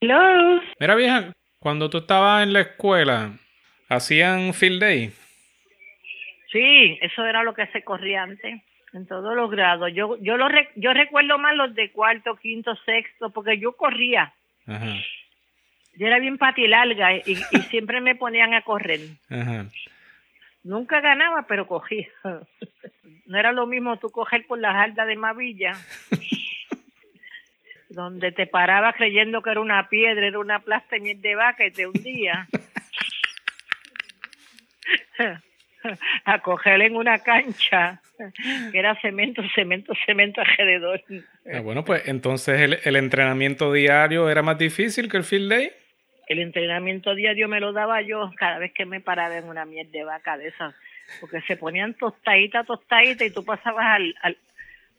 Hello. Mira, vieja, cuando tú estabas en la escuela, ¿hacían field day? Sí, eso era lo que se corría antes, en todos los grados. Yo yo lo rec- yo recuerdo más los de cuarto, quinto, sexto, porque yo corría. Ajá, Yo era bien patilarga y, y siempre me ponían a correr. ajá. Nunca ganaba, pero cogía. No era lo mismo tú coger por las aldas de Mavilla, donde te parabas creyendo que era una piedra, era una plasta de miel de vaca y te hundía. A coger en una cancha que era cemento, cemento, cemento alrededor. Ah, bueno, pues entonces el, el entrenamiento diario era más difícil que el field day. El entrenamiento diario me lo daba yo cada vez que me paraba en una miel de vaca de esas, porque se ponían tostadita, tostadita y tú pasabas al, al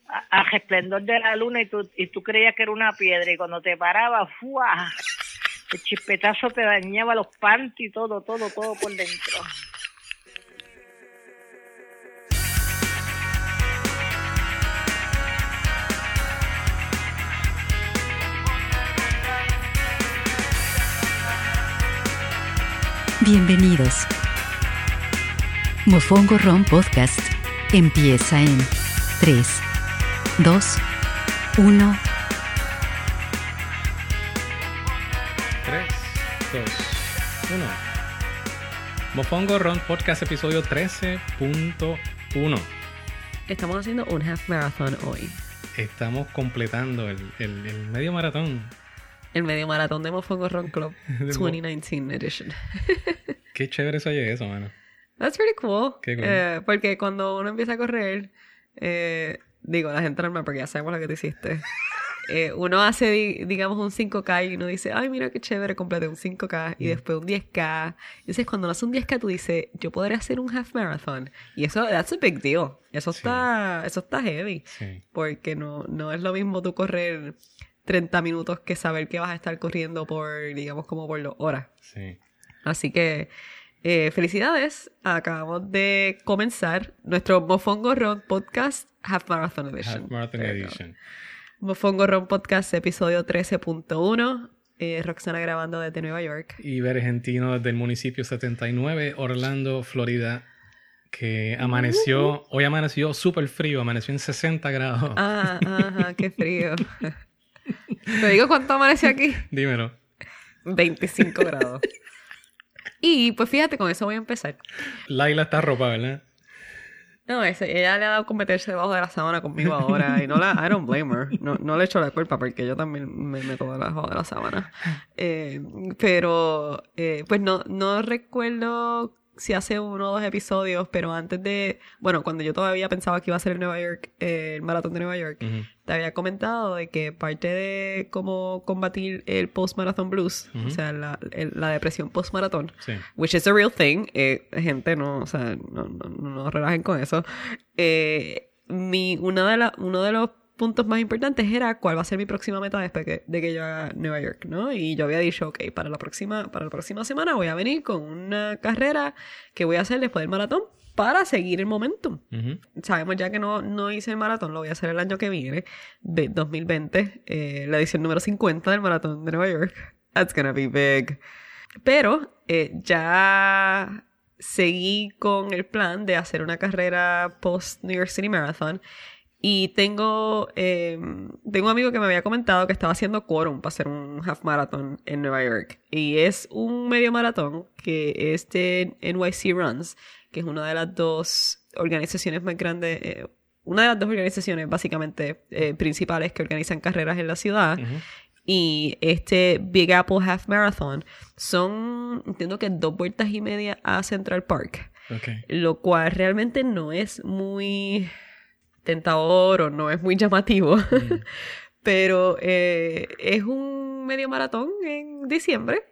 a- resplendor de la luna y tú, y tú creías que era una piedra y cuando te parabas, ¡fua! El chispetazo te dañaba los panties todo, todo, todo por dentro. Bienvenidos. Mofongo Ron Podcast empieza en 3, 2, 1. 3, 2, 1. Mofongo Ron Podcast episodio 13.1. Estamos haciendo un half marathon hoy. Estamos completando el, el- el medio maratón. El medio maratón de Mofongo Run Club De Mo- 2019 edition. Qué chévere se oye eso, mano. That's pretty cool. Qué cool. Eh, porque cuando uno empieza a correr, eh, digo, la gente normal, porque ya sabemos lo que te hiciste. Eh, uno hace, di- digamos, un 5K y uno dice, ay, mira qué chévere, completé un 5K y después un 10K. Entonces, cuando uno hace un 10K, tú dices, yo podría hacer un half marathon. Y eso, that's a big deal. Eso Sí. está, eso está heavy. Sí. Porque no, no es lo mismo tú correr 30 minutos que saber que vas a estar corriendo por, digamos, como por dos horas. Sí. Así que eh, felicidades. Acabamos de comenzar nuestro Mofongo Run Podcast Half Marathon Edition. Half Marathon. Edition. Mofongo Run Podcast episodio 13.1. Eh, Roxana grabando desde Nueva York. Y Argentino desde el municipio 79, Orlando, Florida, que amaneció, hoy amaneció súper frío, amaneció en 60 grados. Ah, ajá, qué frío. Te digo cuánto amanece aquí. Dímelo. 25 grados. Y pues fíjate, con eso voy a empezar. Laila está ropa, ¿verdad? No, ese- ella le ha dado con meterse debajo de la sábana conmigo ahora y no la, I don't blame her. No, no le echo la culpa porque yo también me meto debajo de la sábana. Eh, pero, eh, pues no, no recuerdo si hace uno o dos episodios, pero antes de, bueno, cuando yo todavía pensaba que iba a ser en Nueva York, eh, el maratón de Nueva York, te había comentado de que parte de cómo combatir el post-marathon blues, o sea, la, el- la depresión post-maratón, Sí. which is a real thing. eh, gente, no, o sea, no, no, no, no relajen con eso. Eh, mi, una de la, uno de los puntos más importantes era cuál va a ser mi próxima meta después que- de que yo haga Nueva York, ¿no? Y yo había dicho, ok, para la próxima, para la próxima semana voy a venir con una carrera que voy a hacer después del maratón para seguir el momentum. Ujú. Sabemos ya que no, no hice el maratón, lo voy a hacer el año que viene, de 2020, eh, la edición número 50 del maratón de Nueva York. That's gonna be big. Pero eh, ya seguí con el plan de hacer una carrera post New York City Marathon. Y tengo, eh, tengo un amigo que me había comentado que estaba haciendo quórum para hacer un half marathon en Nueva York. Y es un medio maratón que es de NYC Runs, que es una de las dos organizaciones más grandes, eh, una de las dos organizaciones básicamente eh, principales que organizan carreras en la ciudad. Y este Big Apple Half Marathon son, entiendo que dos vueltas y media a Central Park, lo cual realmente no es muy tentador o no es muy llamativo, pero eh, es un medio maratón en diciembre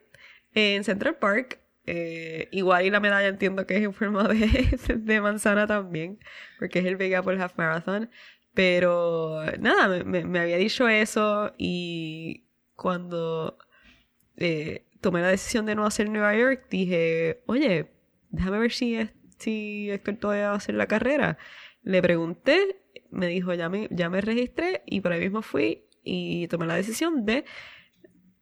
en Central Park. Eh, igual y la medalla entiendo que es en forma de, de manzana también, porque es el Big Apple Half Marathon. Pero nada, me, me- me había dicho eso y cuando eh, tomé la decisión de no hacer Nueva York, dije, oye, déjame ver si, es, si Héctor todavía va a hacer la carrera. Le pregunté, me dijo, ya me, ya me registré y por ahí mismo fui y tomé la decisión de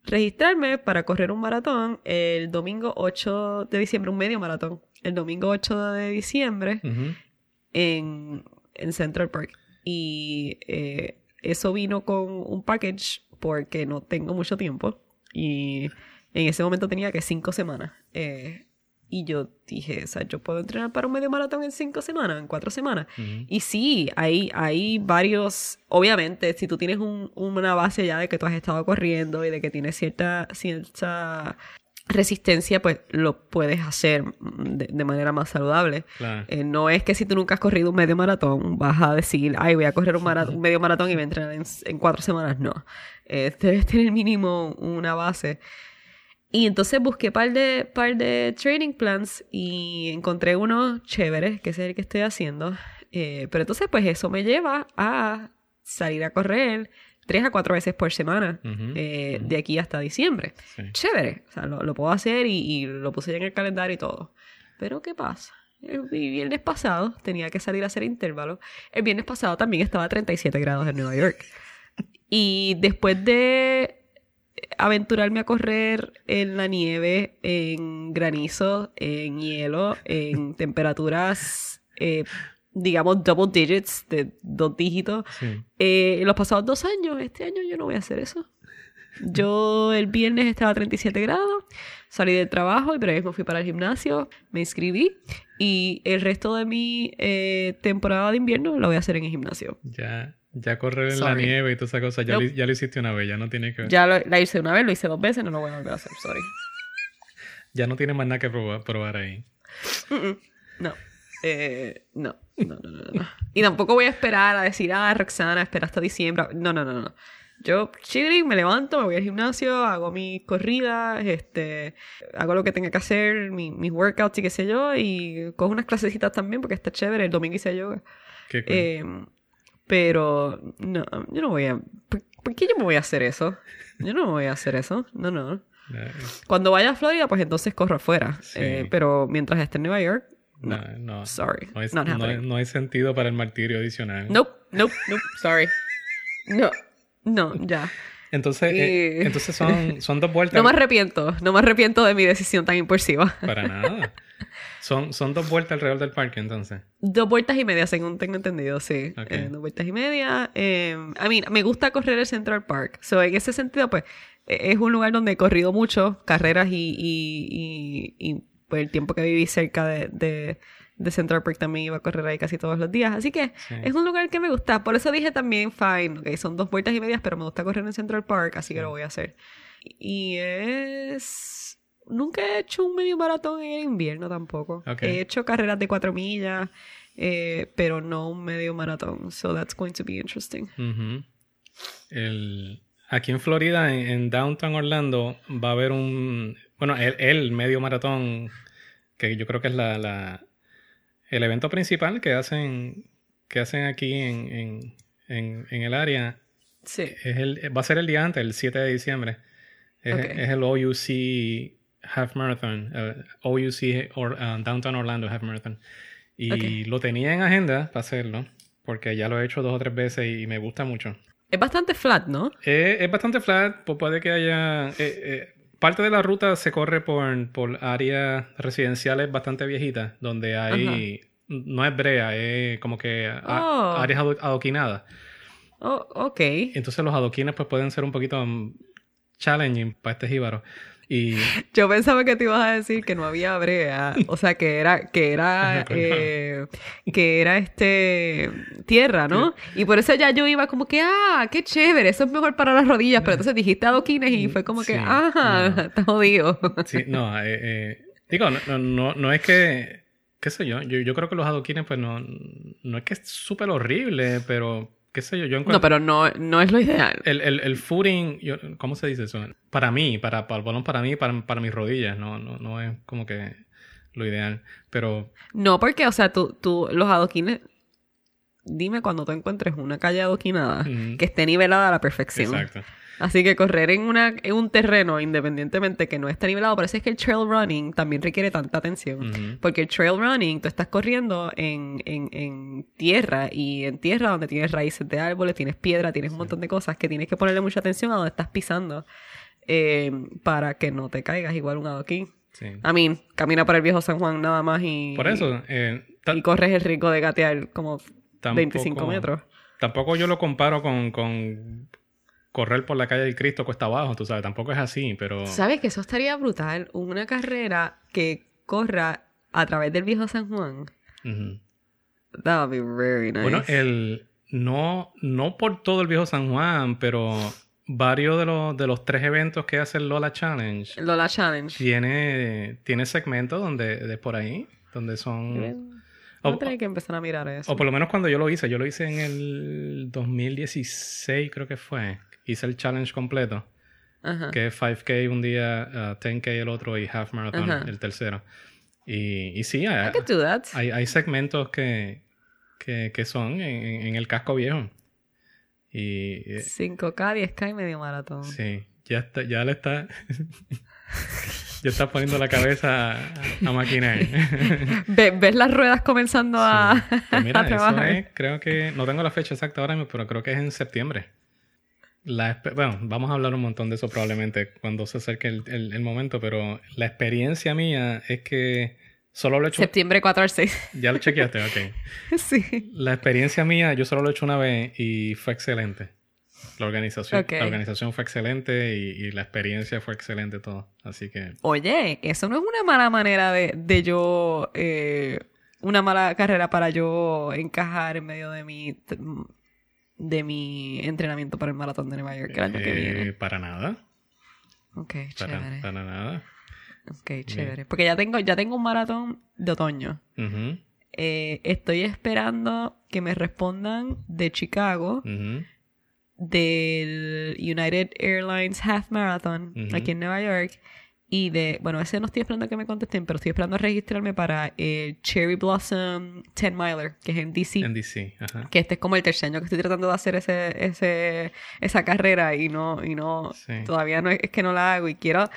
registrarme para correr un maratón el domingo 8 de diciembre, un medio maratón, el domingo 8 de diciembre en, en Central Park. Y eh, eso vino con un package porque no tengo mucho tiempo. Y en ese momento tenía que cinco semanas. Eh, y yo dije, o sea, yo puedo entrenar para un medio maratón en cinco semanas, en cuatro semanas. Ujú. Y sí, hay, hay varios, obviamente, si tú tienes un- una base ya de que tú has estado corriendo y de que tienes cierta, cierta resistencia, pues lo puedes hacer de, de manera más saludable. Claro. Eh, no es que si tú nunca has corrido un medio maratón, vas a decir, ay, voy a correr un, mara- un medio maratón y voy a entrenar en, en cuatro semanas. No. Eh, debes tener mínimo una base. Y entonces busqué par de, par de training plans y encontré uno chévere, que es el que estoy haciendo. Eh, pero entonces, pues eso me lleva a salir a correr tres a cuatro veces por semana eh, de aquí hasta diciembre. Sí. Chévere, o sea, lo, lo puedo hacer y, y lo puse ya en el calendario y todo. Pero ¿qué pasa? El viernes pasado tenía que salir a hacer intervalos. El viernes pasado también estaba a 37 grados en Nueva York. Y después de aventurarme a correr en la nieve, en granizo, en hielo, en temperaturas, eh, digamos, double digits, de dos dígitos, Sí. eh, en los pasados dos años, este año yo no voy a hacer eso. Yo el viernes estaba a 37 grados, salí del trabajo y pero mismo fui para el gimnasio, me inscribí y el resto de mi eh, temporada de invierno lo voy a hacer en el gimnasio. Ya, ya correr en Sorry. la nieve y toda esa cosa, ya, lo, ya lo hiciste una vez, ya no tiene que Ya lo, la hice una vez, lo hice dos veces, no lo voy a volver a hacer, sorry. ya no tiene más nada que probar, probar ahí. No. Eh, no, no, no, no, no. Y tampoco voy a esperar a decir, ah, Roxana, espera hasta diciembre. No, no, no, no. Yo, chilling, me levanto, me voy al gimnasio, hago mis corridas, este, hago lo que tenga que hacer, mi- mis workouts y qué sé yo, y cojo unas clasecitas también porque está chévere. El domingo hice yoga. Qué cool. Eh, pero, no, yo no voy a. ¿por, por qué yo me voy a hacer eso? Yo no me voy a hacer eso. No, no. Cuando vaya a Florida, pues entonces corro afuera. Sí. Eh, pero mientras esté en Nueva York, no, no. no, Sorry. no, not no hay- sentido para el martirio adicional. Nope, nope, nope. Sorry. No, no, ya. Entonces, eh, entonces son, son dos vueltas. No me arrepiento. No me arrepiento de mi decisión tan impulsiva. Para nada. Son, son dos vueltas alrededor del parque, entonces. Dos vueltas y media, según tengo entendido, sí. Eh, dos vueltas y media. Eh, a mí me gusta correr el Central Park. So, en ese sentido, pues, eh, es un lugar donde he corrido mucho, carreras y, y, y, y, pues, el tiempo que viví cerca de, de, de Central Park también iba a correr ahí casi todos los días. Así que Sí. es un lugar que me gusta. Por eso dije también, fine, ok, son dos vueltas y medias, pero me gusta correr en Central Park, así que lo voy a hacer. Y es... Nunca he hecho un medio maratón en el invierno tampoco. He hecho carreras de cuatro millas, eh, pero no un medio maratón. So that's going to be interesting. El- aquí en Florida, en, en Downtown Orlando, va a haber un. Bueno, el, el medio maratón, que yo creo que es la, la- el evento principal que hacen, que hacen aquí en, en- en- el área. Sí. Es el, va a ser el día antes, el 7 de diciembre. Es el OUC Half Marathon. el OUC or- uh, Downtown Orlando Half Marathon. Y Ok. lo tenía en agenda para hacerlo, porque ya lo he hecho dos o tres veces y me gusta mucho. Es bastante flat, ¿no? Eh, es bastante flat, pues puede que haya... eh, eh, parte de la ruta se corre por, por áreas residenciales bastante viejitas, donde hay... No es brea, es como que a- Oh. áreas ado- adoquinadas. Oh, ok. Entonces los adoquines pues pueden ser un poquito mm, challenging para este jíbaro. Y Yo pensaba que te ibas a decir que no había brea, o sea, que era, que era, coño. eh, que era este tierra, ¿no? Y por eso ya yo iba como que, ah, qué chévere, eso es mejor para las rodillas, pero entonces dijiste adoquines y fue como que, Sí, ajá, no. está jodido. sí, no, eh, eh, digo, no, no, no, no es que, qué sé yo, yo, yo creo que los adoquines pues no, no es que es súper horrible, pero qué sé yo, yo encuentro... No, pero no, no es lo ideal. El, el, el footing, yo- ¿cómo se dice eso? Para mí, para, para el balón, para mí, para, para mis rodillas, no, no, no es como que lo ideal. Pero No, porque, o sea, tú, tú, los adoquines, dime cuando tú encuentres una calle adoquinada que esté nivelada a la perfección. exacto. Así que correr en, una, en un terreno, independientemente que no esté nivelado, por eso es que el trail running también requiere tanta atención. Porque el trail running, tú estás corriendo en, en, en tierra y en tierra donde tienes raíces de árboles, tienes piedra, tienes un montón de cosas que tienes que ponerle mucha atención a donde estás pisando. eh, para que no te caigas igual un adoquín. Sí. I mean, camina por el viejo San Juan nada más y... Por eso, eh, Y corres el riesgo de gatear como Tampoco- 25 metros. tampoco yo lo comparo con, con correr por la calle del Cristo cuesta abajo, tú sabes, tampoco es así, pero... ¿Sabes que eso estaría brutal? Una carrera que corra a través del viejo San Juan. That would be very nice. Bueno, el no, no por todo el viejo San Juan, pero varios de los, de los tres eventos que hace el Lola Challenge Lola Challenge. tiene, tiene segmentos donde de por ahí, donde son... A tener que empezar a mirar eso. o por lo menos cuando yo lo hice, yo lo hice en el 2016 creo que fue. Hice el challenge completo, Ajá. que es 5K un día, uh, 10K el otro y Half Marathon Ajá. el tercero. Y, y sí, hay, I could do that. hay, hay segmentos que, que, que son en, en el casco viejo. Y eh, 5K, 10K y medio maratón. sí, ya, está, ya le está... ya está poniendo la cabeza a, a maquinar. Ve- ¿Ves las ruedas comenzando a, Pues mira, a eso es, creo que, no tengo la fecha exacta ahora mismo, pero creo que es en septiembre. La, bueno, vamos a hablar un montón de eso probablemente cuando se acerque el, el- el momento, pero la experiencia mía es que solo lo he hecho... Septiembre 4 al 6. Ya lo chequeaste, ok. sí. La experiencia mía, yo solo lo he hecho una vez y fue excelente. La organización, la organización fue excelente y, y la experiencia fue excelente todo. Así que Oye, eso no es una mala manera de, de yo... eh, una mala carrera para yo encajar en medio de mi... de mi entrenamiento para el maratón de Nueva York el año que eh, viene. para nada, Ok, para, chévere. para nada. Ok, chévere. Porque ya tengo, ya tengo un maratón de otoño. Eh, estoy esperando que me respondan de Chicago, del United Airlines Half Marathon aquí en Nueva York. Y de, bueno, ese no estoy esperando que me contesten, pero estoy esperando registrarme para el Cherry Blossom 10 Miler, que es en DC. En DC, ajá. Que este es como el tercer año que estoy tratando de hacer ese, ese, esa carrera y no, y no, Sí. todavía no es, es que no la hago y quiero,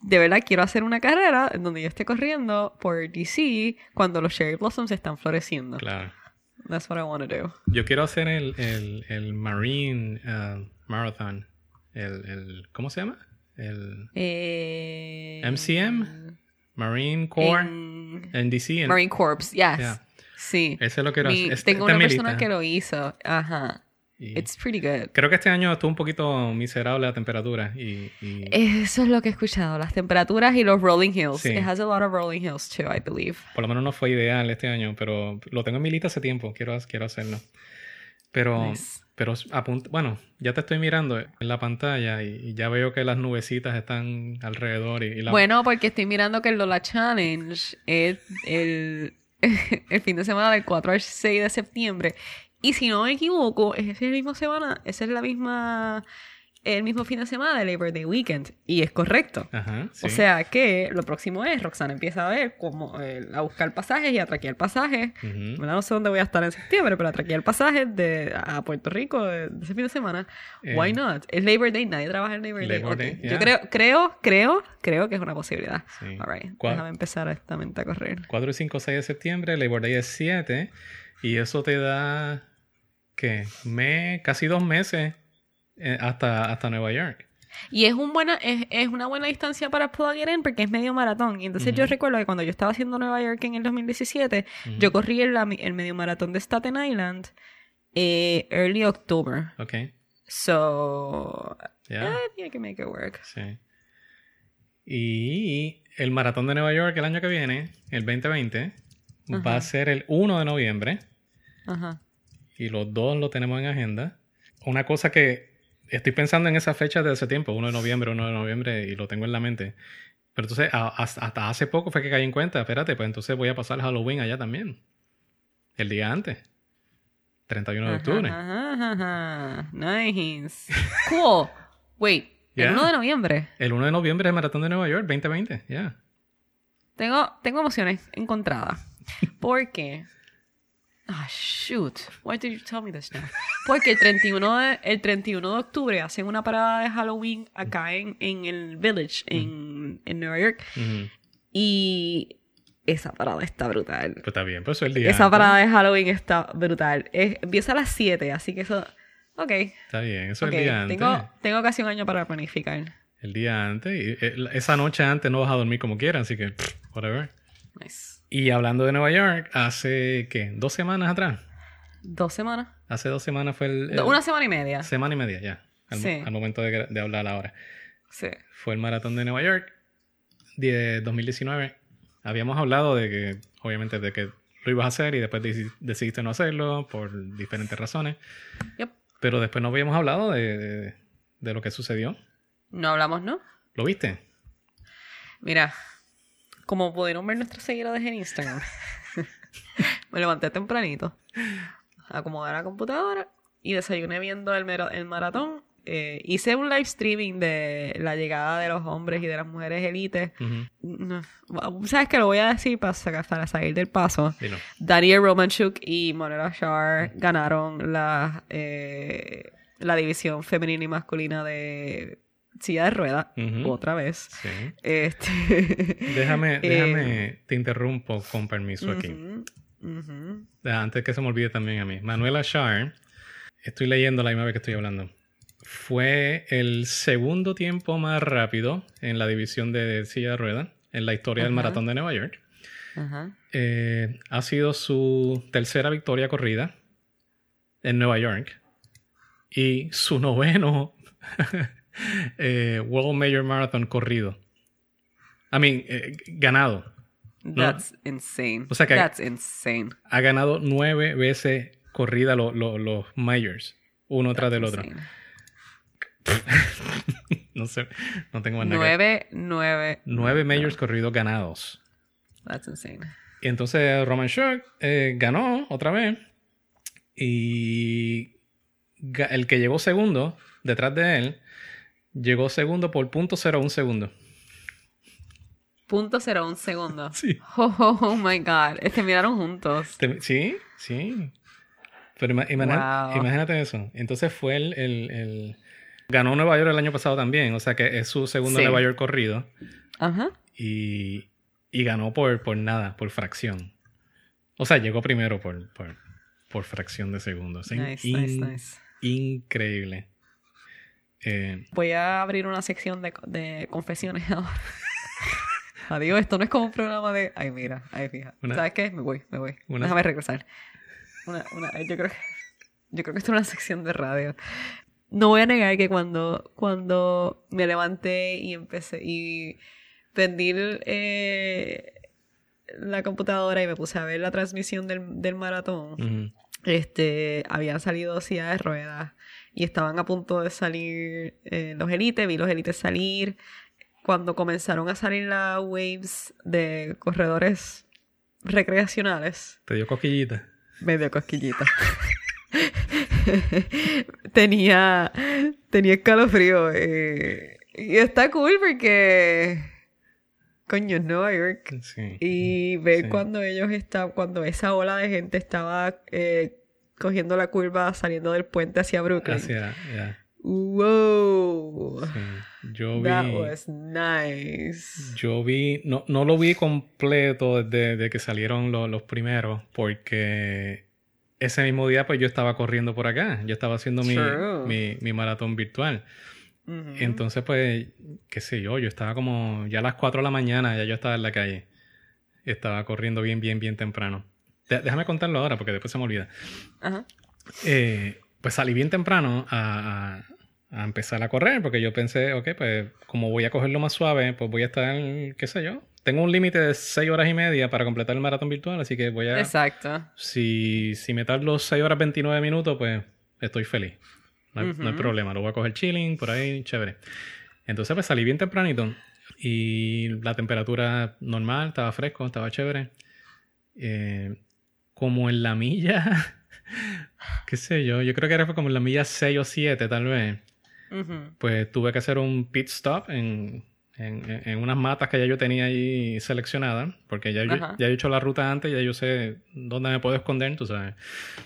de verdad quiero hacer una carrera en donde yo esté corriendo por DC cuando los cherry blossoms están floreciendo. Claro. That's what I want to do. Yo quiero hacer el, el, el Marine uh, Marathon. El, el, ¿Cómo se llama? El Eh, MCM, Marine Corps en en DC. en- Marine Corps, yes. Yeah. Sí. Ese lo quiero Mi-. Este- tengo esta es una mi persona que lo hizo. Ajá. Y It's pretty good. Creo que este año estuvo un poquito miserable la temperatura. Y, y- Eso es lo que he escuchado, las temperaturas y los rolling hills. Sí. It has a lot of rolling hills too, I believe. por lo menos no fue ideal este año, pero lo tengo en mi lista hace tiempo. Quiero, quiero hacerlo. Pero, Nice. Pero apunt- bueno, ya te estoy mirando en la pantalla y, ya veo que las nubecitas están alrededor. Y, Bueno, porque estoy mirando que el Lola Challenge es el, el fin de semana del 4 al 6 de septiembre. Y si no me equivoco, es esa misma semana, esa es la misma, el mismo fin de semana del Labor Day Weekend. Y es correcto. Ajá, sí. O sea que lo próximo es, Roxana empieza a ver cómo, eh, a buscar pasajes y a traquear pasajes. Ujú. ¿verdad? No sé dónde voy a estar en septiembre, pero a traquear pasajes de, a Puerto Rico de, de ese fin de semana. Eh, Why not? Es Labor Day, nadie trabaja en Labor Day. Labor Ok, Day, Yo yeah. creo, creo, creo, creo que es una posibilidad. Sí. All right, déjame empezar esta a correr. 4, 5, 6 de septiembre, Labor Day es 7. Y eso te da, ¿qué? Me, casi dos meses hasta, hasta Nueva York. Y es, un buena, es, es una buena distancia para plug it in porque es medio maratón. Y entonces yo recuerdo que cuando yo estaba haciendo Nueva York en el 2017, Ujú. yo corrí el, el medio maratón de Staten Island eh, early October. Ok, So, ya. I think I can make it work. Sí. Y el maratón de Nueva York el año que viene, el 2020, va Ajá. a ser el 1 de noviembre. Ajá. Y los dos lo tenemos en agenda. Una cosa que estoy pensando en esa fecha desde hace tiempo, 1 de noviembre, 1 de noviembre, y lo tengo en la mente. Pero entonces, a- hasta hace poco fue que caí en cuenta, espérate, pues entonces voy a pasar Halloween allá también. El día antes. 31 de octubre. Ajá, ajá, ajá. Nice. Cool. Wait, Yeah. el 1 de noviembre. El 1 de noviembre es el maratón de Nueva York, 2020, ya. Tengo, tengo emociones encontradas. Porque. Ah, shoot. Why did you tell me this now? Porque el 31 de, el 31 de octubre hacen una parada de Halloween acá en, en el Village, en, en Nueva York. Y esa parada está brutal. Pues está bien, pues eso es el día Esa antes. parada de Halloween está brutal. Es- empieza a las 7, así que eso. Ok. Está bien, eso ok. es el día antes. Tengo, tengo casi un año para planificar. el día antes. Y eh, esa noche antes no vas a dormir como quieras, así que, whatever. Nice. Y hablando de Nueva York, hace, ¿qué? ¿Dos semanas atrás? ¿Dos semanas? Hace dos semanas fue el... el- Una semana y media. Semana y media ya, al, Sí. al momento de, de hablar ahora. Sí. Fue el maratón de Nueva York, de 2019. Habíamos hablado de que, obviamente, de que lo ibas a hacer y después deci- decidiste no hacerlo por diferentes razones. Yep. Pero después no habíamos hablado de, de- de lo que sucedió. No hablamos, ¿no? ¿Lo viste? Mira, como pudieron ver nuestros seguidores en Instagram, me levanté tempranito, acomodé la computadora y desayuné viendo el, mero- el maratón. Eh, hice un live streaming de la llegada de los hombres y de las mujeres élites. No, ¿Sabes que Lo voy a decir para, sacar- para salir del paso. Daniel Romanchuk y Manuela Shar ganaron la, eh, la división femenina y masculina de silla de ruedas Ujú. otra vez. Sí. Este... Déjame, Eh, déjame, te interrumpo con permiso aquí. Ah, Antes que se me olvide también a mí. Manuela Shar, estoy leyendo la misma vez que estoy hablando. Fue el segundo tiempo más rápido en la división de silla de ruedas en la historia del maratón de Nueva York. Eh, ha sido su tercera victoria corrida en Nueva York y su noveno eh, World Major Marathon corrido. I mean, eh, ganado. That's insane. O sea que- That's insane. Ha ganado nueve veces corrida lo- lo- los majors, uno tras del otro. No sé, no tengo más nada. que- Nueve, nueve. Nueve majors corridos ganados. That's insane. Y entonces Roman Shock eh, ganó otra vez. Y el que llegó segundo, detrás de él, llegó segundo por punto cero un segundo. Punto cero un segundo. Sí. Oh, oh, oh my god. Miraron juntos. Sí, sí. Pero ima- imagina- Wow. imagínate eso. Entonces fue el, el- el- Ganó Nueva York el año pasado también. O sea que es su segundo Sí. Nueva York corrido. Ajá. Y, y ganó por, por nada, por fracción. O sea, llegó primero por, por, por fracción de segundo. O sea, Nice, in- nice, nice. Increíble. Eh, Voy a abrir una sección de, de confesiones ahora. Adiós, esto no es como un programa de. Ay, mira, ay, fija. Una- ¿Sabes qué? Me voy, me voy. Una- Déjame regresar. Una, una, yo creo que. Yo creo que esto es una sección de radio. No voy a negar que cuando, cuando me levanté y empecé y prendí eh, la computadora y me puse a ver la transmisión del, del maratón, ujú. este, habían salido sillas de ruedas y estaban a punto de salir eh, los élites, vi los élites salir. Cuando comenzaron a salir las waves de corredores recreacionales, Te dio cosquillita. me dio cosquillita. tenía, tenía escalofrío. eh, y está cool porque, coño, es Nueva York. Sí. Y ver Sí. cuando ellos estaban, cuando esa ola de gente estaba eh, cogiendo la curva saliendo del puente hacia Brooklyn. Hacia, ya, Wow. sí. Yo vi. That was nice. Yo vi, no, no lo vi completo desde, desde que salieron lo- los primeros, porque ese mismo día pues yo estaba corriendo por acá, yo estaba haciendo mi, mi, mi maratón virtual. Ujú. Entonces pues, qué sé yo, yo estaba como ya a las 4 de la mañana, ya yo estaba en la calle. Estaba corriendo bien, bien, bien temprano. Déjame contarlo ahora porque después se me olvida. Ajá. Eh, pues salí bien temprano a, a- a empezar a correr porque yo pensé, ok, pues como voy a cogerlo más suave, pues voy a estar, qué sé yo. Tengo un límite de 6 horas y media para completar el maratón virtual, así que voy a... Exacto. Si, si me tardo 6 horas 29 minutos, pues estoy feliz. No hay, no hay problema, lo voy a coger chilling, por ahí, chévere. Entonces pues salí bien tempranito y la temperatura normal, estaba fresco, estaba chévere. Eh, como en la milla, qué sé yo, yo creo que era como en la milla 6 o 7 tal vez, pues tuve que hacer un pit stop en, en, en- unas matas que ya yo tenía ahí seleccionadas, porque ya yo, ya he hecho la ruta antes, ya yo sé dónde me puedo esconder, tú sabes.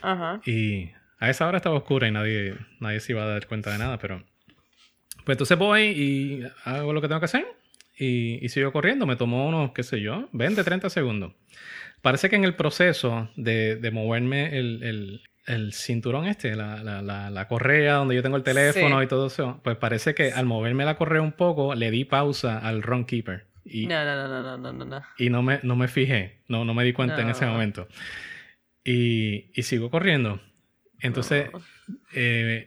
Ajá. Y a esa hora estaba oscura y nadie, nadie se iba a dar cuenta de nada, pero... Pues entonces voy y hago lo que tengo que hacer y, y sigo corriendo. Me tomó unos, qué sé yo, 20, 30 segundos. Parece que en el proceso de, de moverme el, el- el cinturón este, la, la, la, la correa donde yo tengo el teléfono Sí. y todo eso, pues parece que al moverme la correa un poco, le di pausa al Run Keeper. Y, No, no, no, no, no, no, no, no. y no, me, no me fijé, no, no me di cuenta en ese No. momento. Y, y sigo corriendo. Entonces, No. eh,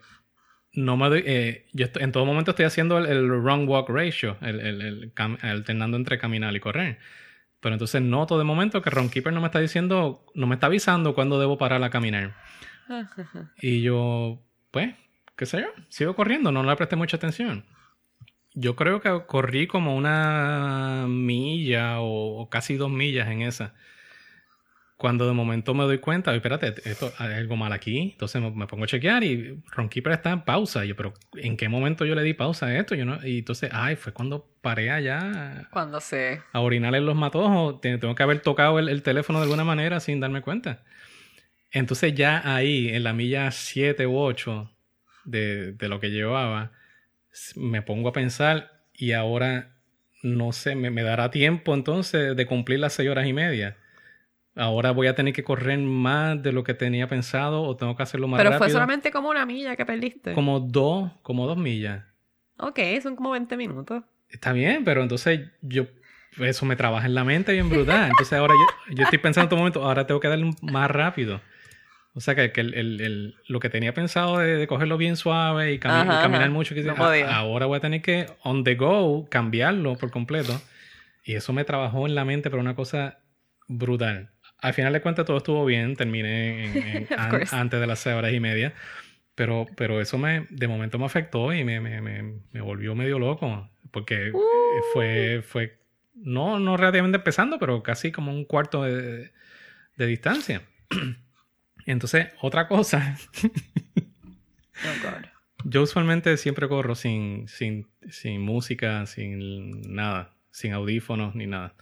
no me doy, eh, yo estoy- en todo momento estoy haciendo el, el run walk ratio, el, el- el alternando entre caminar y correr. Pero entonces noto de momento que Runkeeper no me está diciendo, no me está avisando cuándo debo parar a caminar. Y yo, pues, qué sé yo, sigo corriendo, no le presté mucha atención. Yo creo que corrí como una milla o, o casi dos millas en esa. Cuando de momento me doy cuenta, "Oye, espérate, esto hay algo mal aquí. Entonces me, me pongo a chequear y Ronkeeper está en pausa. Y yo, pero ¿en qué momento yo le di pausa a esto? Yo no, y entonces, ay, fue cuando paré allá Cuando se... a orinar en los matojos. Te- Tengo que haber tocado el, el teléfono de alguna manera sin darme cuenta. Entonces ya ahí, en la milla 7 u 8 de, de lo que llevaba, me pongo a pensar y ahora, no sé, me, me dará tiempo entonces de cumplir las 6 horas y media. Ahora voy a tener que correr más de lo que tenía pensado o tengo que hacerlo más Pero rápido. fue solamente como una milla que perdiste. Como dos, como dos millas. Ok, son como 20 minutos. Está bien, pero entonces yo eso me trabaja en la mente bien brutal. Entonces ahora yo, yo estoy pensando en todo momento, ahora tengo que darle más rápido. O sea que, que el, el- el- lo que tenía pensado de, de cogerlo bien suave y, cami- y caminar ajá. mucho, que No a- podía. ahora voy a tener que on the go cambiarlo por completo. Y eso me trabajó en la mente, pero una cosa brutal. Al final de cuentas todo estuvo bien, terminé en- en- an- antes de las seis horas y media. Pero, pero eso me, de momento me afectó y me, me, me, me volvió medio loco. Porque Uh. fue, fue, no, no relativamente empezando, pero casi como un cuarto de, de distancia. Entonces, otra cosa, Oh, God. yo usualmente siempre corro sin, sin, sin música, sin nada, sin audífonos ni nada.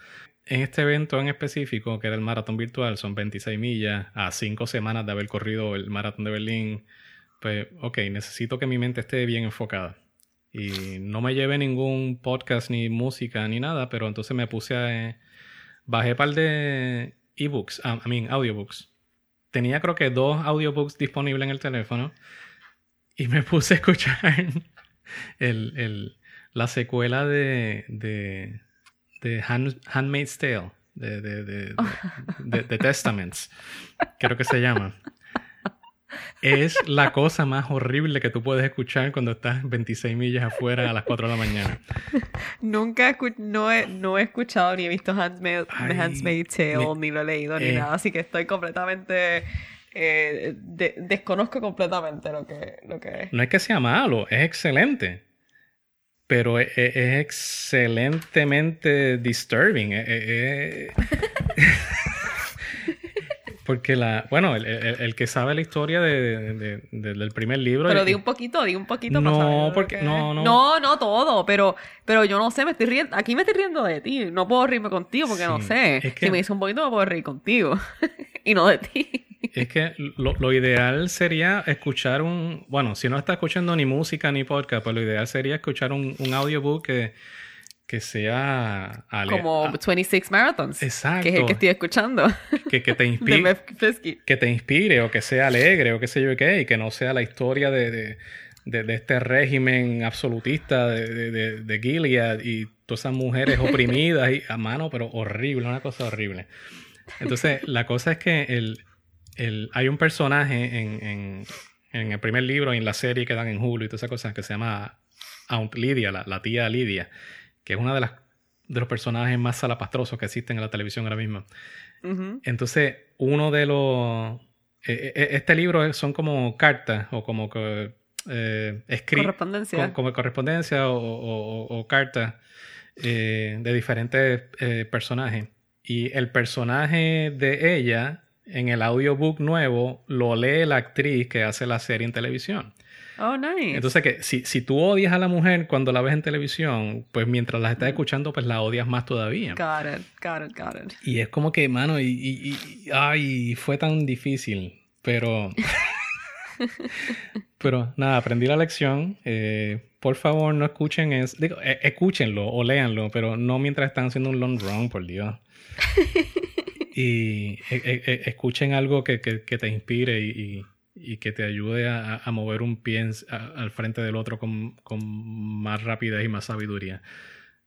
En este evento en específico, que era el maratón virtual, son 26 millas, a 5 semanas de haber corrido el maratón de Berlín, pues, ok, necesito que mi mente esté bien enfocada. Y no me llevé ningún podcast ni música ni nada, pero entonces me puse a... bajé par de ebooks, ah, I mean, audiobooks. Tenía creo que dos audiobooks disponibles en el teléfono y me puse a escuchar el, el- la secuela de, de, de Hand- Handmaid's Tale, de, de, de, de- Testaments, creo que se llama. Es la cosa más horrible que tú puedes escuchar cuando estás 26 millas afuera a las 4 de la mañana. Nunca no, he, no he escuchado ni he visto Handmaid, Ay, Handmaid's Tale, me- ni lo he leído, ni eh. nada, así que estoy completamente... eh, de- desconozco completamente lo que, lo que es. No es que sea malo, es excelente. Pero es, es- es excelentemente disturbing. Es- es- Porque la. Bueno, el, el- el que sabe la historia de- de- de- del primer libro. Pero di un poquito, di un poquito No, para porque- que no, no. No, no todo, pero, pero yo no sé, me estoy riendo. Aquí me estoy riendo de ti. No puedo reírme contigo porque no sé. es que- Si me dice un poquito, me puedo reír contigo. y no de ti. Es que lo, lo ideal sería escuchar un. Bueno, si no está escuchando ni música ni podcast, pues lo ideal sería escuchar un, un audiobook que, que sea. ale- Como a- 26 Marathons. Exacto. Que es el que estoy escuchando. que, que te inspire. Que te inspire o que sea alegre o qué sé yo qué, y que no sea la historia de, de, de- de este régimen absolutista de, de, de- de Gilead y todas esas mujeres oprimidas y a mano, pero horrible, una cosa horrible. Entonces, la cosa es que el, el- hay un personaje en, en- en el primer libro y en la serie que dan en Hulu y todas esas cosas que se llama Aunt Lydia, la, la tía Lidia, que es una de las de los personajes más salapastrosos que existen en la televisión ahora mismo. Entonces, uno de los... eh, eh, este libro son como cartas o como que, eh, Correspondencia. co- como correspondencia o, o- o- o cartas eh, de diferentes eh, personajes. Y el personaje de ella en el audiobook nuevo lo lee la actriz que hace la serie en televisión. Oh, nice. Entonces, que si, si tú odias a la mujer cuando la ves en televisión, pues mientras la estás escuchando, pues la odias más todavía. Got it, got it, got it. Y es como que, mano, y, y- y- ay, fue tan difícil, pero... pero nada, aprendí la lección. Eh, por favor, no escuchen eso. Digo, eh, escúchenlo o léanlo, pero no mientras están haciendo un long run, por Dios. y eh, eh, eh, escuchen algo que, que- que te inspire y, y- y que te ayude a, a mover un pie en- a- al frente del otro con, con más rapidez y más sabiduría.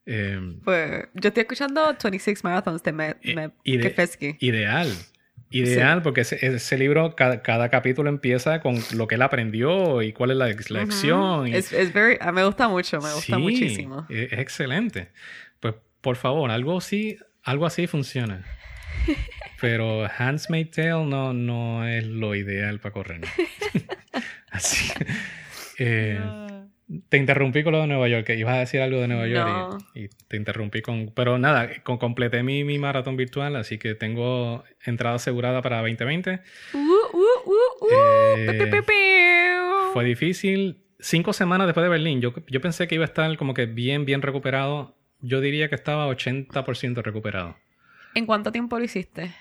Eh, Pues yo estoy escuchando 26 Marathons de Me, Me y de- Kefesky. ideal. Ideal, porque ese, ese libro, cada, cada capítulo empieza con lo que él aprendió y cuál es la lección. Es, very, ah, me gusta mucho, me gusta Sí, muchísimo. Es, es excelente. Pues por favor, algo así, algo así funciona. Pero Handsmaid Tale no, no es lo ideal para correr. así. eh, te interrumpí con lo de Nueva York, que ibas a decir algo de Nueva York No. y, y te interrumpí con... Pero nada, con, completé mi, mi maratón virtual, así que tengo entrada asegurada para 2020. Uh, uh, uh, Eh. Fue difícil. Cinco semanas después de Berlín, yo, yo pensé que iba a estar como que bien, bien recuperado. Yo diría que estaba 80% recuperado. ¿En cuánto tiempo lo hiciste?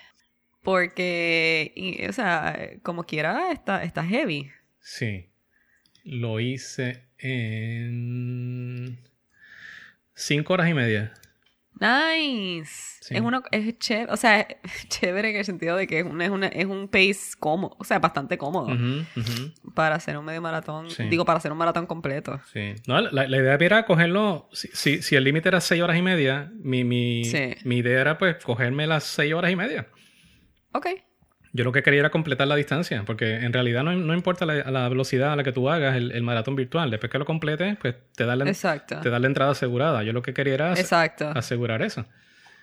Porque, o sea, como quiera, está heavy. Sí. Lo hice en cinco horas y media. Nice. Sí. Es uno, es chévere, o sea, es chévere en el sentido de que es, una, es, una, es un pace cómodo, o sea, bastante cómodo Ujú, ujú, para hacer un medio maratón, Sí. digo, para hacer un maratón completo. Sí. No, la, la idea era cogerlo. Si, si, si el límite era seis horas y media, mi, mi, mi idea era pues cogerme las seis horas y media. Ok. Yo lo que quería era completar la distancia, porque en realidad no, no importa la, la velocidad a la que tú hagas el, el maratón virtual. Después que lo completes, pues te da la, Exacto. te da la entrada asegurada. Yo lo que quería era Exacto. asegurar eso.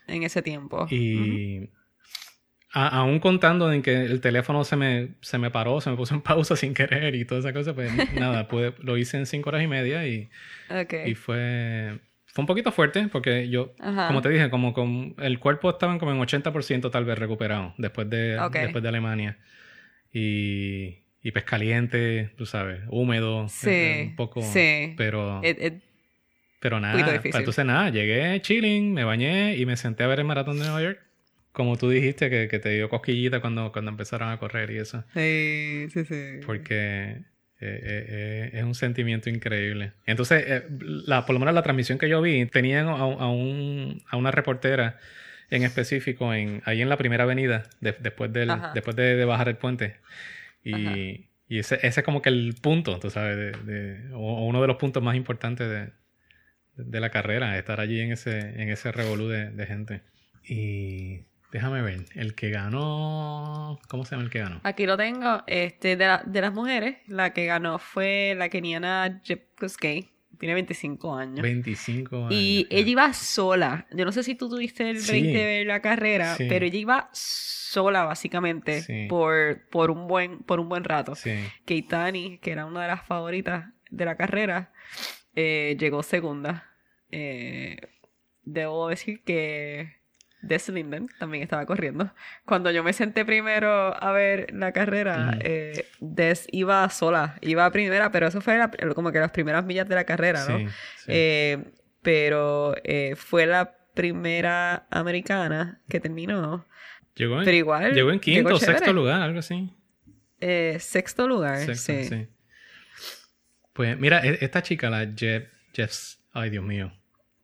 En ese tiempo. Y a- aún contando en que el teléfono se me, se me paró, se me puso en pausa sin querer y toda esa cosa, pues nada, pude, lo hice en cinco horas y media y, y fue, fue un poquito fuerte porque yo, Ajá. como te dije, como con el cuerpo estaba como en 80% tal vez recuperado después de, después de Alemania. Y, y pues caliente, tú sabes, húmedo, Sí, eh, un poco, sí. pero... It- it- Pero nada, entonces nada, llegué chilling, me bañé y me senté a ver el maratón de Nueva York. Como tú dijiste, que, que te dio cosquillita cuando, cuando empezaron a correr y eso. sí, sí, sí. Porque eh, eh, eh, es un sentimiento increíble. Entonces, eh, la, por lo menos la transmisión que yo vi, tenían a, a un- a una reportera en específico en, ahí en la primera avenida, de- después, del, Ajá. después de, de bajar el puente. Y, y ese, ese es como que el punto, tú sabes, de, de- o, o uno de los puntos más importantes de, de la carrera, estar allí en ese, en ese revolú de, de gente. Y déjame ver, el que ganó, ¿cómo se llama el que ganó? Aquí lo tengo. Este, de, la- de las mujeres, la que ganó fue la keniana Jepkosgei. Tiene 25 años. 25 años. Y ella iba sola. Yo no sé si tú tuviste el break Sí. de ver la carrera, Sí. pero ella iba sola básicamente Sí. por, por un buen por un buen rato. Sí. Keitani, que era una de las favoritas de la carrera, eh, llegó segunda. Eh, debo decir que Des Linden también estaba corriendo. Cuando yo me senté primero a ver la carrera, eh, Des iba sola, iba primera, pero eso fue la- como que las primeras millas de la carrera, ¿no? Sí, sí. Eh, pero eh, fue la primera americana que terminó. llegó, en, pero igual, llegó en quinto o sexto lugar, algo así. Sexto lugar, Sexto, sí. sí. Pues mira, e- esta chica, la Jeb, Jeffs, ay Dios mío,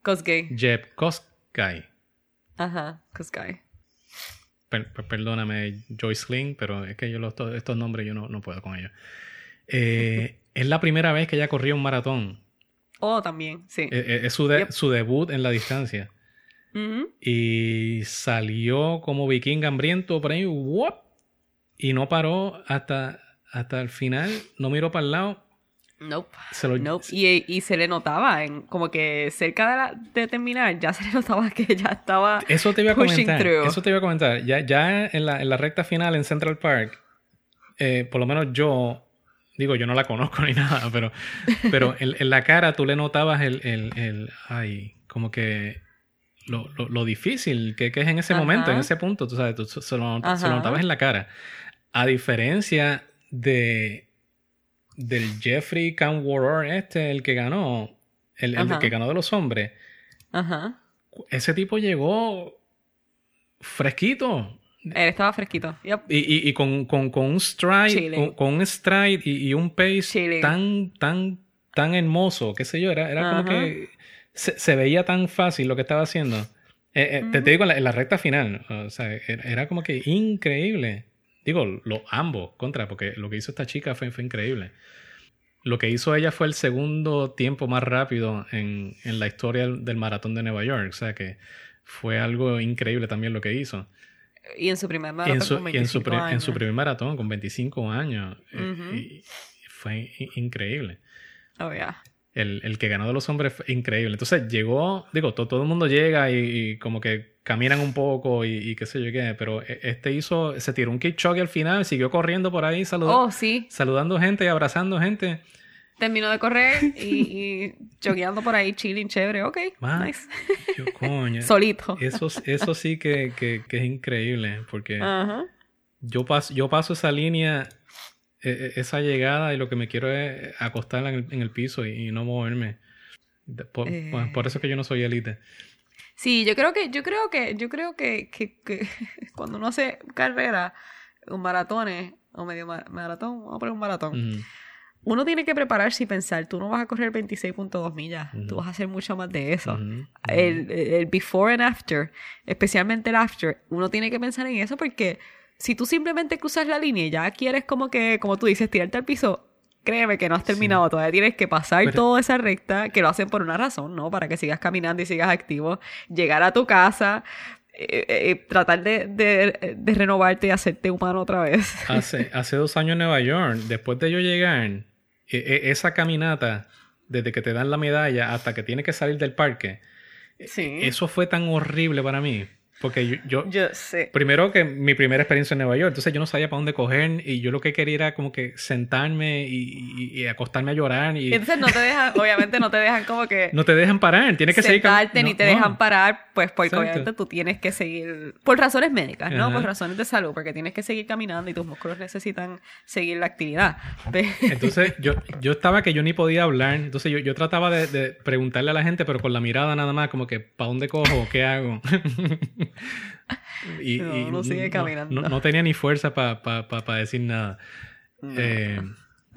Kosgei. Jeb Koskay. Ajá. Per- per- perdóname, Joyce Lynn, pero es que yo los, to- estos nombres yo no, no puedo con ellos. Eh, es la primera vez que ella corrió un maratón. Oh, también, sí. Eh, eh, Es, su, de- Yep. su debut en la distancia. Ujú. Y salió como vikingo hambriento por ahí, ¡guap! y no paró hasta, hasta el final, no miró para el lado. Nope. Se lo, Nope. Y, y se le notaba, en, como que cerca de, la- de terminar, ya se le notaba que ya estaba. Eso te iba a pushing comentar. through. Eso te iba a comentar. Ya, ya en, la, en la recta final en Central Park, eh, por lo menos yo, digo, yo no la conozco ni nada, pero, pero en, en la cara tú le notabas el, el, el ay, como que lo, lo, lo difícil que, que es en ese Ajá. momento, en ese punto, tú sabes, tú se, lo, se lo notabas en la cara. A diferencia de del Jeffrey Canworor este, el que ganó, el, el que ganó de los hombres, Ajá. ese tipo llegó fresquito. Él estaba fresquito. Yep. Y, y- y con, con- con un stride, con, con un stride y, y un pace tan, tan, tan hermoso, qué sé yo, era, era como que se, se veía tan fácil lo que estaba haciendo. Eh, eh, te, te digo, en la, en la recta final, o sea, era, era como que increíble. Digo, los ambos contra, porque lo que hizo esta chica fue, fue increíble. Lo que hizo ella fue el segundo tiempo más rápido en, en la historia del maratón de Nueva York. O sea que fue algo increíble también lo que hizo. Y en su primer en maratón su, con y en su 25 pri- en años. su primer maratón con 25 años. y fue increíble. Oh, yeah. El, el que ganó de los hombres fue increíble. Entonces llegó, digo, to- todo el mundo llega y, y como que caminan un poco y, y qué sé yo qué, pero e- este hizo, se tiró un kick choque al final, siguió corriendo por ahí, saluda- Oh, sí. saludando gente y abrazando gente. Terminó de correr y, y jogueando por ahí, chilling, chévere. Ok, nice. Yo, coño. Solito. Eso, eso sí que, que- que es increíble, porque yo, paso, yo paso esa línea, eh, eh, esa llegada, y lo que me quiero es acostar en el, en el piso y, y no moverme. Por, Eh. por- por eso es que yo no soy élite. Sí, yo creo que, yo creo que, yo creo que, que, que cuando uno hace carrera, un maratones, o medio ma- maratón, vamos a poner un maratón. Uno tiene que prepararse y pensar, tú no vas a correr 26.2 millas, Ujú. tú vas a hacer mucho más de eso. El, el before and after, especialmente el after, uno tiene que pensar en eso porque si tú simplemente cruzas la línea y ya quieres como que, como tú dices, tirarte al piso, créeme que no has terminado, todavía tienes que pasar Pero- toda esa recta, que lo hacen por una razón, ¿no? Para que sigas caminando y sigas activo, llegar a tu casa, eh, eh, tratar de, de, de renovarte y hacerte humano otra vez. Hace, hace dos años en Nueva York, después de yo llegar, e- e- esa caminata, desde que te dan la medalla hasta que tienes que salir del parque, Sí. eso fue tan horrible para mí. Porque yo, yo- Yo sé. primero que mi primera experiencia en Nueva York, entonces yo no sabía para dónde coger y yo lo que quería era como que sentarme y, y- y acostarme a llorar y Entonces no te dejan, obviamente no te dejan como que... no te dejan parar, tienes que seguir sentarte ni no, te no. dejan parar, pues porque Exacto. obviamente tú tienes que seguir, por razones médicas, ¿no? Ajá. Por razones de salud, porque tienes que seguir caminando y tus músculos necesitan seguir la actividad. Entonces yo, yo estaba que yo ni podía hablar, entonces yo, yo trataba de, de preguntarle a la gente, pero con la mirada nada más, como que ¿para dónde cojo? ¿Qué hago? y, No, y uno sigue caminando. No, no tenía ni fuerza para decir nada. Eh,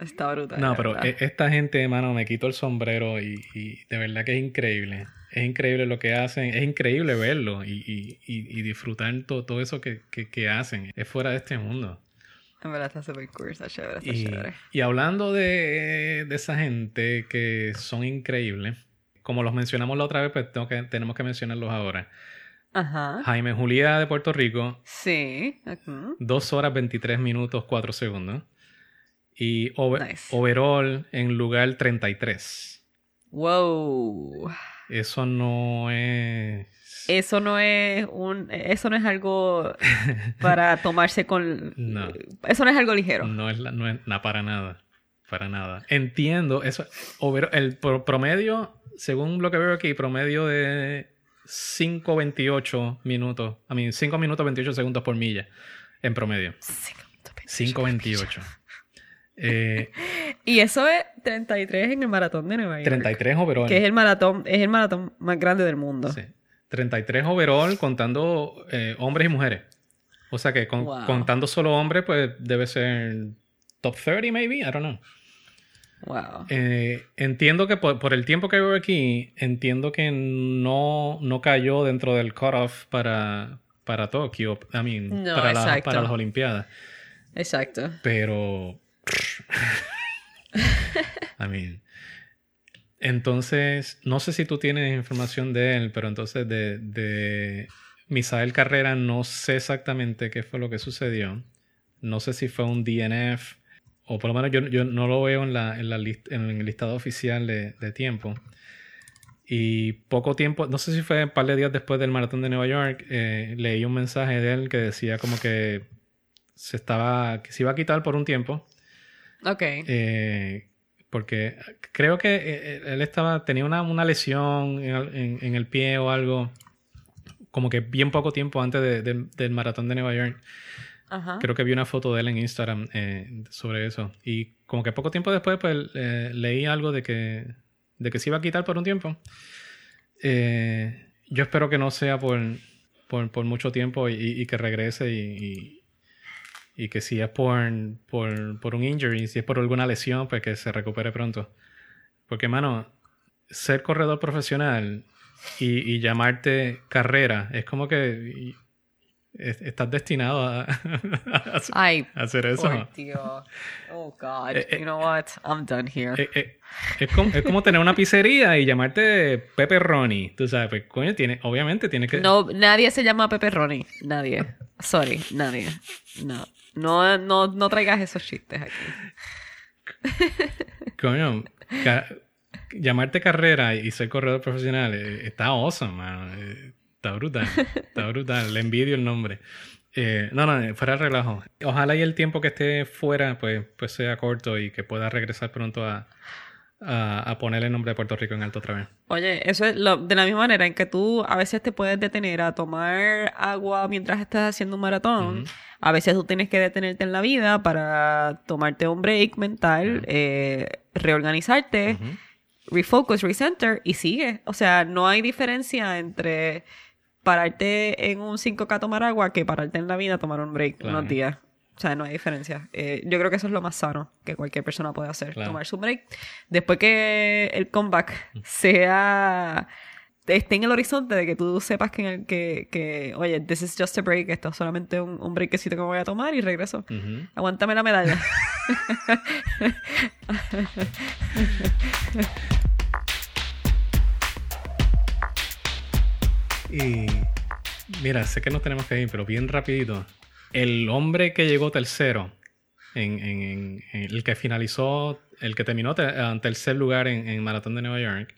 está brutal. no, pero verdad. e- esta gente, mano, me quito el sombrero y, y de verdad que es increíble. Es increíble lo que hacen, es increíble verlo y, y- disfrutar to- todo eso que, que- que hacen. Es fuera de este mundo. En verdad está súper cool, está chévere, está Y, chévere. y hablando de, de esa gente que son increíbles, como los mencionamos la otra vez, pues tengo que, tenemos que mencionarlos ahora. Ajá. Jaime Julia de Puerto Rico, Sí. ujú. 2 horas 23 minutos 4 segundos. Y over- Nice. overall en lugar 33. Wow. Eso no es... Eso no es un, eso no es algo para tomarse con, No. eso no es algo ligero. No es, la- no es nada para nada. Para nada. Entiendo. Eso, over- el pro- promedio, según lo que veo aquí, promedio de 5.28 minutos. A mí, 5 minutos 28 segundos por milla. En promedio. 5.28. Eh, Y eso es 33 en el maratón de Nueva York. 33 overall. Que es el maratón, es el maratón más grande del mundo. Sí. 33 overall contando eh, hombres y mujeres. O sea que con- Wow. contando solo hombres, pues debe ser top 30 maybe. I don't know. Wow. Eh, entiendo que por, por el tiempo que veo aquí, entiendo que no, no cayó dentro del cutoff para, para Tokio, I mean, No, para, la- para las Olimpiadas. Exacto. Pero. I mean. Entonces, no sé si tú tienes información de él, pero entonces de, de Misael Carrera no sé exactamente qué fue lo que sucedió. No sé si fue un DNF o por lo menos yo, yo no lo veo en, la, en, la list- en el listado oficial de, de tiempo. Y poco tiempo, no sé si fue un par de días después del maratón de Nueva York, eh, leí un mensaje de él que decía como que se estaba, que se iba a quitar por un tiempo. Ok. Eh, porque creo que eh, él estaba, tenía una, una lesión en, el- en- en el pie o algo, como que bien poco tiempo antes de- de- del maratón de Nueva York. Ajá. Creo que vi una foto de él en Instagram eh, sobre eso. Y como que poco tiempo después, pues eh, leí algo de que, de que se iba a quitar por un tiempo. Eh, yo espero que no sea por, por, por mucho tiempo y, y que regrese y, y- y que si es por, por, por un injury, si es por alguna lesión, pues que se recupere pronto. Porque, mano, ser corredor profesional y, y llamarte carrera es como que estás destinado a, a Ay, a hacer eso. por Dios. Oh, God. Eh, eh, you know what? I'm done here. Eh, eh, es, como, es como tener una pizzería y llamarte Pepperoni. Tú sabes, pues coño, tiene, obviamente tiene que. No, nadie se llama Pepperoni. Nadie. Sorry, nadie. No. No, no, no traigas esos chistes aquí. Coño, ca- llamarte carrera y ser corredor profesional eh, está awesome, mano. Eh, Está brutal. Está brutal. Le envidio el nombre. Eh, no, no, fuera de relajo. Ojalá y el tiempo que esté fuera pues, pues sea corto y que pueda regresar pronto a, a, a poner el nombre de Puerto Rico en alto otra vez. Oye, eso es lo- de la misma manera en que tú a veces te puedes detener a tomar agua mientras estás haciendo un maratón. A veces tú tienes que detenerte en la vida para tomarte un break mental, eh, reorganizarte, refocus, recenter y sigue. O sea, no hay diferencia entre pararte en un 5K a tomar agua que pararte en la vida a tomar un break Claro. unos días. O sea, no hay diferencia. Eh, yo creo que eso es lo más sano que cualquier persona puede hacer, Claro. tomar su break. Después que el comeback sea esté en el horizonte de que tú sepas que, en el- que, que oye, this is just a break, esto es solamente un, un breakcito que me voy a tomar y regreso. Ujú. Aguántame la medalla. Y mira, sé que nos tenemos que ir, pero bien rapidito. El hombre que llegó tercero, en, en- en- el que finalizó, el que terminó te- en tercer lugar en, Maratón de Nueva York,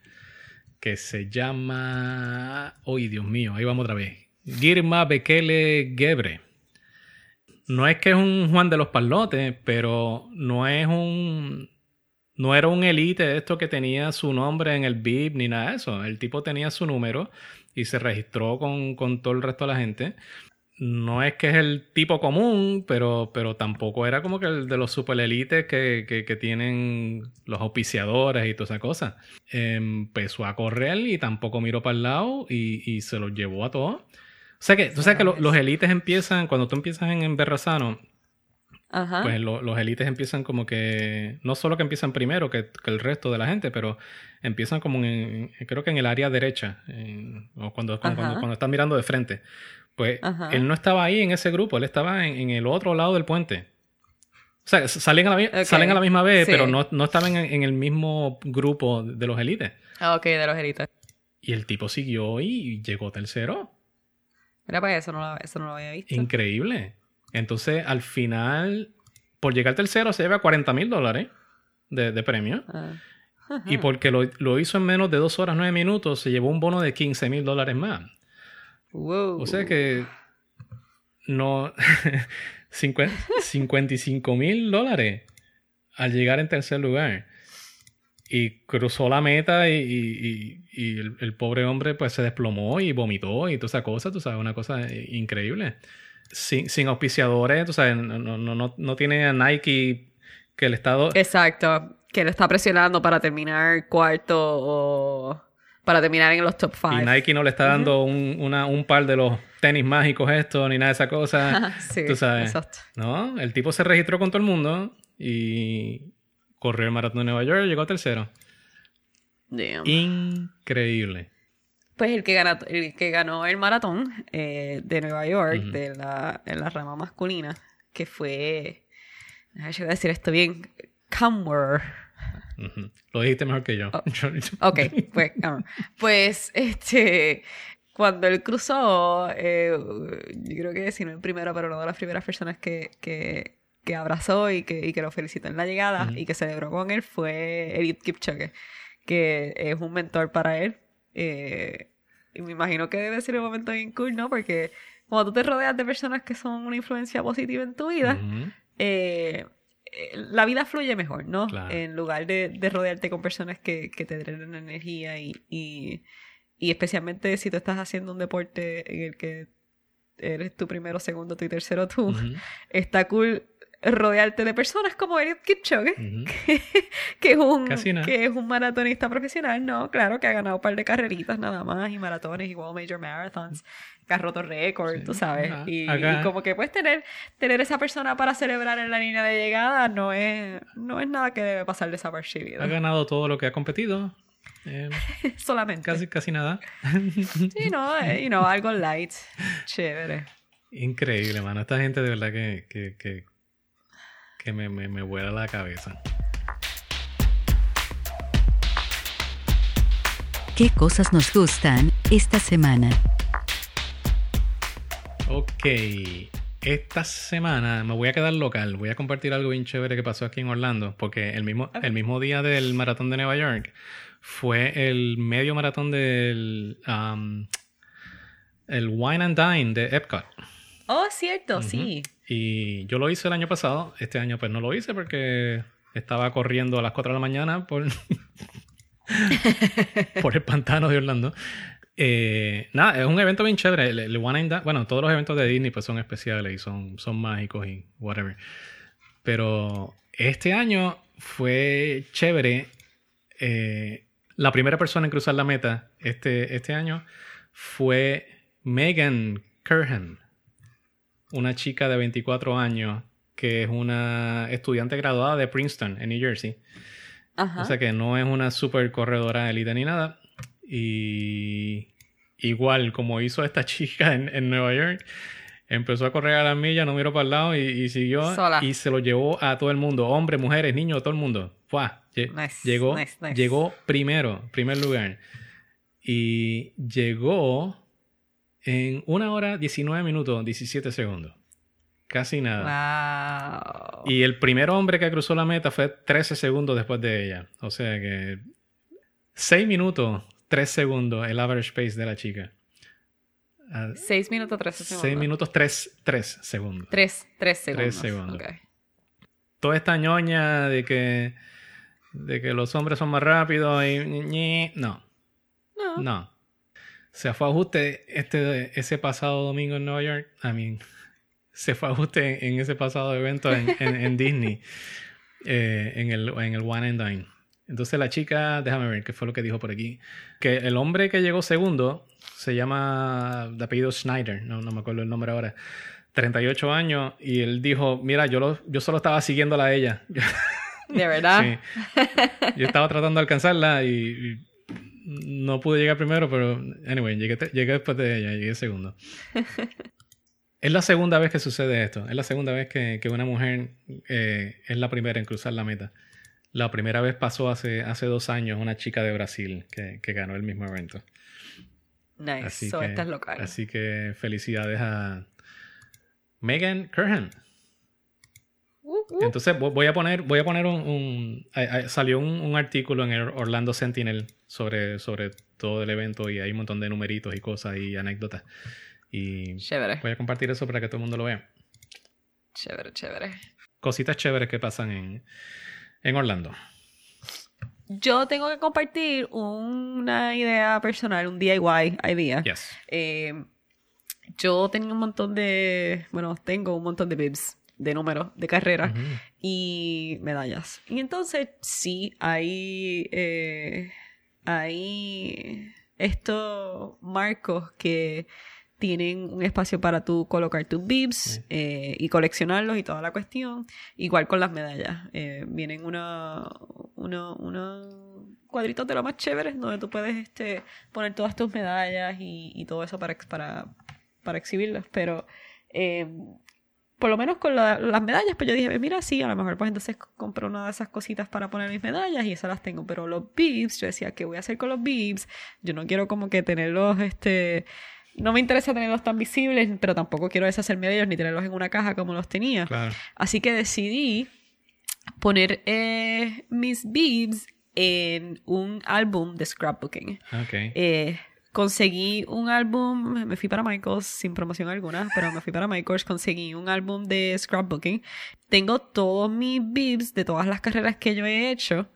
que se llama... ¡Uy, Dios mío! Ahí vamos otra vez. Girma Bekele Gebre. No es que es un Juan de los Palotes, pero no es un... No era un elite esto que tenía su nombre en el BIP ni nada de eso. El tipo tenía su número y se registró con, con todo el resto de la gente. No es que es el tipo común, pero, pero tampoco era como que el de los super elites que, que, que tienen los auspiciadores y toda esa cosa. Empezó a correr y tampoco miró para el lado y, y se los llevó a todos. O sea que, tú sabes que lo- los elites empiezan, cuando tú empiezas en, en Berrazano, Ajá. pues lo- los élites empiezan como que, no solo que empiezan primero que, que el resto de la gente, pero empiezan como en, creo que en el área derecha, en- o cuando, cuando, cuando, cuando están mirando de frente. Pues Ajá. él no estaba ahí en ese grupo, él estaba en, en el otro lado del puente. O sea, salen a la, salen a la misma vez, Sí. pero no, no estaban en, en el mismo grupo de los élites. Ah, ok, de los heritos. Y el tipo siguió y llegó tercero. Mira, pues eso no lo, eso no lo había visto. Increíble. Entonces, al final, por llegar tercero, se lleva 40 mil dólares de, de premio. Ah. Y porque lo, lo hizo en menos de dos horas, nueve minutos, se llevó un bono de 15 mil dólares más. Wow. O sea que no. 50 55 mil dólares al llegar en tercer lugar. Y cruzó la meta y, y- y- y el, el pobre hombre pues se desplomó y vomitó y toda esa cosa, tú sabes, una cosa increíble. Sin, sin auspiciadores, tú sabes, no, no, no, no- tiene a Nike que el Estado... Exacto. Que lo está presionando para terminar cuarto o para terminar en los top Y five. Nike no le está dando un, una- un par de los tenis mágicos esto, ni nada de esa cosa. sí, tú sabes. exacto. No, el tipo se registró con todo el mundo y corrió el maratón de Nueva York y llegó tercero. Damn. Increíble. Pues el que, ganó, el que ganó el maratón eh, de Nueva York, de la, en la rama masculina, que fue. Yo voy a decir esto bien. Camwer. Ujú. Lo dijiste mejor que yo. Oh. Ok, pues, ah, pues este, cuando él cruzó, eh, yo creo que si no el primero, pero una de las primeras personas que, que, que abrazó y que, y que lo felicitó en la llegada y que celebró con él fue Eliud Kipchoge, que es un mentor para él. eh, y me imagino que debe ser un momento bien cool, ¿no? Porque cuando tú te rodeas de personas que son una influencia positiva en tu vida, eh, eh, la vida fluye mejor, ¿no? Claro. En lugar de, de rodearte con personas que, que te drenan energía y, y, y especialmente si tú estás haciendo un deporte en el que eres tu primero, segundo, tú y tercero tú, está cool rodearte de personas como Eliud Kipchoge, que es un que es un maratonista profesional, no, claro que ha ganado un par de carreritas nada más y maratones igual major marathons, que ha roto récord, Sí. tú sabes, y, y como que puedes tener tener esa persona para celebrar en la línea de llegada no es no es nada que debe pasar desapercibido, Ha ganado todo lo que ha competido. Eh, solamente. casi, casi nada. Sí, no, eh, you know, algo light, chévere. Increíble, mano. Esta gente de verdad que, que, que, que me, me, me vuela la cabeza. ¿Qué cosas nos gustan esta semana? Ok. Esta semana me voy a quedar local. Voy a compartir algo bien chévere que pasó aquí en Orlando. Porque el mismo, el mismo día del maratón de Nueva York fue el medio maratón del um, el Wine and Dine de Epcot. Oh, cierto, sí. Y yo lo hice el año pasado. Este año pues no lo hice porque estaba corriendo a las 4 de la mañana por, por el pantano de Orlando. Eh, nada, es un evento bien chévere. El, el One and bueno, todos los eventos de Disney pues son especiales y son, son mágicos y whatever. Pero este año fue chévere. Eh, la primera persona en cruzar la meta este, este año fue Megan Curhan, una chica de 24 años que es una estudiante graduada de Princeton en New Jersey. Ajá. O sea que no es una super corredora élite ni nada. Y igual como hizo esta chica en, en Nueva York, empezó a correr a las millas, no miró para el lado y, y siguió. Sola. Y se lo llevó a todo el mundo, hombres, mujeres, niños, todo el mundo. ¡Fua! Lle- Nice, llegó, nice, nice. llegó primero, primer lugar. Y llegó en una hora 19 minutos 17 segundos. Casi nada. Wow. Y el primer hombre que cruzó la meta fue 13 segundos después de ella. O sea que 6 minutos, 3 segundos el average pace de la chica. 6 minutos 13 segundos. 6 minutos, 3, 3 segundos. 3, 3 segundos. segundos. Ok. Toda esta ñoña de que, de que los hombres son más rápidos y... No, No. no. Se fue a ajuste este, ese pasado domingo en Nueva York. I mean, se fue a ajuste en ese pasado evento en, en- en Disney. eh, en, el, en el One and Dine. Entonces la chica, déjame ver qué fue lo que dijo por aquí. Que el hombre que llegó segundo se llama de apellido Schneider, no, no me acuerdo el nombre ahora. 38 años y él dijo, mira, yo, lo- yo solo estaba siguiéndola a ella. ¿De verdad? Sí. Yo estaba tratando de alcanzarla y, y no pude llegar primero, pero anyway, llegué, después de ella, llegué segundo. Es la segunda vez que sucede esto. Es la segunda vez que, que una mujer eh, es la primera en cruzar la meta. La primera vez pasó hace, hace dos años una chica de Brasil que, que ganó el mismo evento. Nice. Así so, que, local. así que felicidades a Megan Curhan. Uh. Entonces vo- voy a poner, voy a poner un, salió un, un artículo en el Orlando Sentinel sobre, sobre todo el evento y hay un montón de numeritos y cosas y anécdotas. Y Chévere. voy a compartir eso para que todo el mundo lo vea. Chévere, chévere. Cositas chéveres que pasan en, en Orlando. Yo tengo que compartir una idea personal, un DIY idea. Yes. Eh, yo tenía un montón de, bueno, tengo un montón de bibs, de números, de carreras y medallas. Y entonces sí, hay, eh, hay estos marcos que tienen un espacio para tú colocar tus bibs eh, y coleccionarlos y toda la cuestión. Igual con las medallas. Eh, vienen una, una, una cuadritos de lo más chéveres donde tú puedes este, poner todas tus medallas y, y todo eso para, para, para exhibirlas. Pero eh, por lo menos con la- las medallas, pues yo dije, mira, sí, a lo mejor pues entonces compro una de esas cositas para poner mis medallas y esas las tengo. Pero los bibs, yo decía, ¿qué voy a hacer con los bibs? Yo no quiero como que tenerlos, este... No me interesa tenerlos tan visibles, pero tampoco quiero deshacerme de ellos ni tenerlos en una caja como los tenía. Claro. Así que decidí poner eh, mis bibs en un álbum de scrapbooking. Ok. Eh, conseguí un álbum, me fui para Michaels sin promoción alguna, pero me fui para Michaels, conseguí un álbum de scrapbooking. Tengo todos mis bibs de todas las carreras que yo he hecho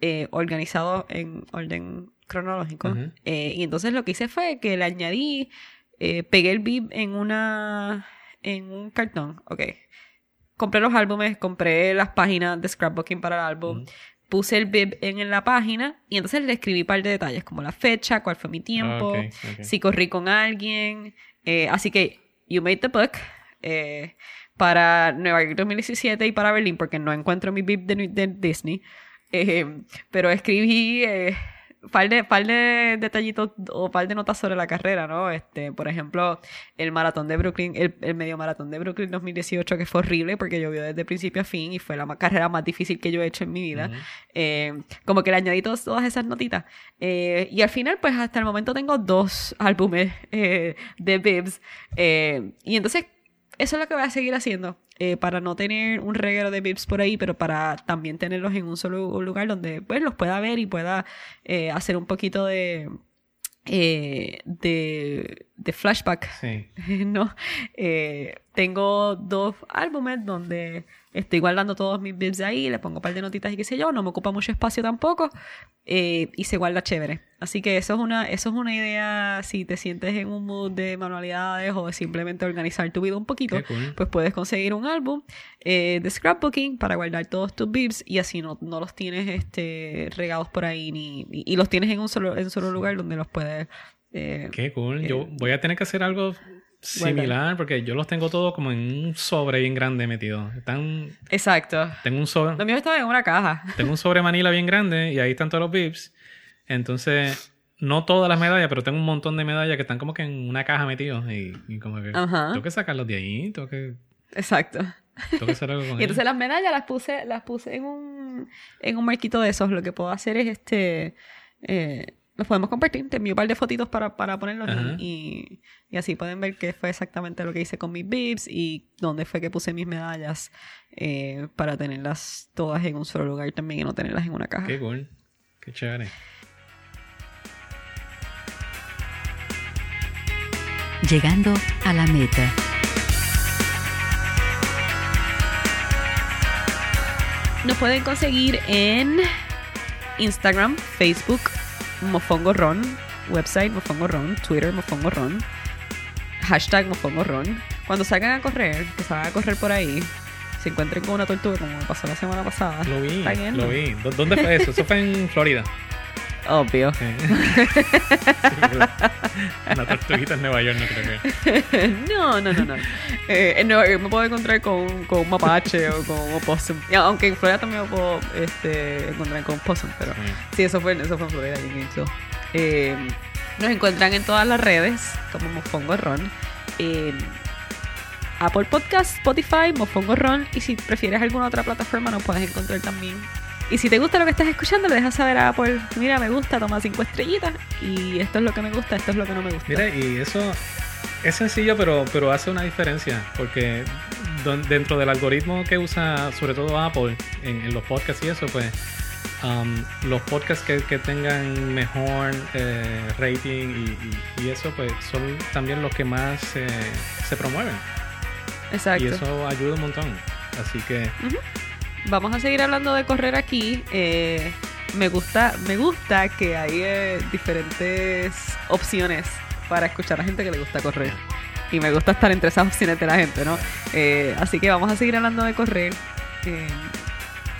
eh, organizado en orden cronológico. Eh, y entonces lo que hice fue que le añadí, eh, pegué el bib en una, en un cartón, ok. Compré los álbumes, compré las páginas de scrapbooking para el álbum, puse el bib en, en la página y entonces le escribí un par de detalles como la fecha, cuál fue mi tiempo, ok. si corrí con alguien. eh, así que, you made the book. eh, para Nueva York 2017 y para Berlín, porque no encuentro mi bib de, de Disney. Eh, pero escribí par de, par de detallitos o par de notas sobre la carrera, ¿no? Este, por ejemplo, el maratón de Brooklyn, el, el medio maratón de Brooklyn 2018, que fue horrible porque llovió desde principio a fin y fue la ma- carrera más difícil que yo he hecho en mi vida. Ujú. Eh, como que le añadí todos- todas esas notitas. Eh, y al final, pues hasta el momento tengo dos álbumes eh, de Bibs. Eh, y entonces, eso es lo que voy a seguir haciendo. Eh, para no tener un reguero de Bibs por ahí, pero para también tenerlos en un solo lugar donde pues los pueda ver y pueda eh, hacer un poquito de, eh, de, de flashback Sí. no. Eh, tengo dos álbumes donde estoy guardando todos mis bibs ahí, le pongo un par de notitas y qué sé yo, no me ocupa mucho espacio tampoco, eh, y se guarda chévere. Así que eso es una, eso es una idea, si te sientes en un mood de manualidades o de simplemente organizar tu vida un poquito, cool. pues puedes conseguir un álbum eh, de scrapbooking para guardar todos tus bibs y así no, no los tienes este, regados por ahí ni, y, y los tienes en un solo, en un solo lugar donde los puedes... eh, Qué cool. Yo voy a tener que hacer algo similar porque yo los tengo todos como en un sobre bien grande metido. Están, Exacto. tengo un sobre, Los míos estaban en una caja. tengo un sobre manila bien grande y ahí están todos los bibs. Entonces, no todas las medallas, pero tengo un montón de medallas que están como que en una caja metidos y, y como que Ajá. tengo que sacarlos de ahí, tengo que, Exacto. tengo que hacer algo con Y ellos. entonces las medallas las puse, las puse en un, en un marquito de esos. Lo que puedo hacer es este. Eh, los podemos compartir. Te envío un par de fotitos para, para ponerlos y, y así pueden ver qué fue exactamente lo que hice con mis bibs y dónde fue que puse mis medallas eh, para tenerlas todas en un solo lugar también y no tenerlas en una caja. Qué cool. Qué chévere. Llegando a la meta. Nos pueden conseguir en Instagram, Facebook, Mofongo Ron, website Mofongo Ron, Twitter Mofongo Ron, hashtag Mofongo Ron. Cuando salgan a correr, que salgan a correr por ahí, se encuentren con una tortuga como me pasó la semana pasada. Lo vi, lo vi. ¿Dó- ¿Dónde fue eso? Eso fue en Florida. Obvio. Sí. Una tortuguita en Nueva York, no creo que. no, no, no, no. Eh, en Nueva York me puedo encontrar con, con un mapache o con un opossum. Y Aunque en Florida también me puedo este, encontrar con un opossum, pero Sí. sí, eso fue, eso fue en Florida. Eh, nos encuentran en todas las redes como Mofongo Ron. En Apple Podcast, Spotify, Mofongo Ron. Y si prefieres alguna otra plataforma, nos puedes encontrar también. Y si te gusta lo que estás escuchando, le dejas saber a Apple, mira, me gusta, toma cinco estrellitas. Y esto es lo que me gusta, esto es lo que no me gusta. Mira, y eso es sencillo, pero, pero hace una diferencia. Porque dentro del algoritmo que usa, sobre todo Apple, en, en los podcasts y eso, pues. um, los podcasts que, que tengan mejor eh, rating y, y- y eso, pues son también los que más eh, se promueven. Exacto. Y eso ayuda un montón. Así que Vamos a seguir hablando de correr aquí. Eh, me gusta, me gusta que hay eh, diferentes opciones para escuchar a gente que le gusta correr. Y me gusta estar entre esas opciones de la gente, ¿no? Eh, así que vamos a seguir hablando de correr. eh,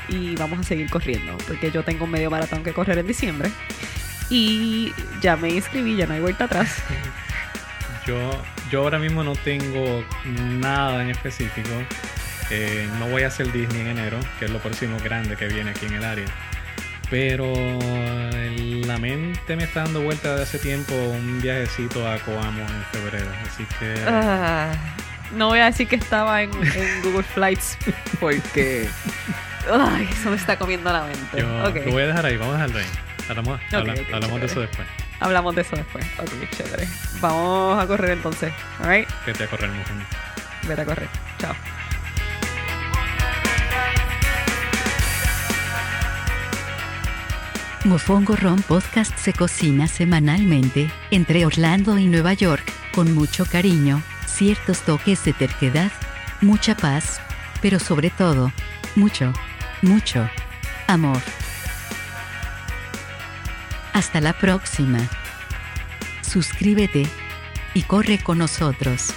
y vamos a seguir corriendo. Porque yo tengo un medio maratón que correr en diciembre. Y ya me inscribí, ya no hay vuelta atrás. Yo, yo ahora mismo no tengo nada en específico. Eh, no voy a hacer Disney en enero, que es lo próximo grande que viene aquí en el área. Pero eh, la mente me está dando vuelta de hace tiempo un viajecito a Coamo en febrero. Así que Ah, no voy a decir que estaba en, en Google Flights porque ay, eso me está comiendo la mente. yo Ok, lo voy a dejar ahí, vamos a dejarlo ahí. Hablamos, Ok, habla- ok, hablamos de eso después. Hablamos de eso después. Ok, chévere. Vamos a correr entonces. Alright, Vete a correr, mujer. vete a correr. Chao. Mofongo Ron Podcast se cocina semanalmente entre Orlando y Nueva York, con mucho cariño, ciertos toques de terquedad, mucha paz, pero sobre todo, mucho, mucho amor. Hasta la próxima. Suscríbete y corre con nosotros.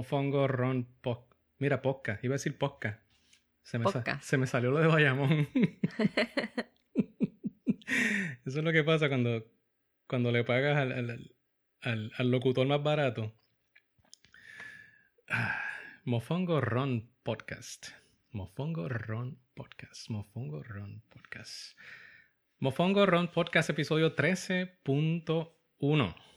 Mofongo Ron Poc. Mira, Posca. Iba a decir Posca. Se me, se me salió lo de Bayamón. Eso es lo que pasa cuando, cuando le pagas al, al, locutor más barato. Mofongo Ron Podcast. Mofongo Ron Podcast. Mofongo Ron Podcast. Mofongo Ron Podcast, episodio 13.1.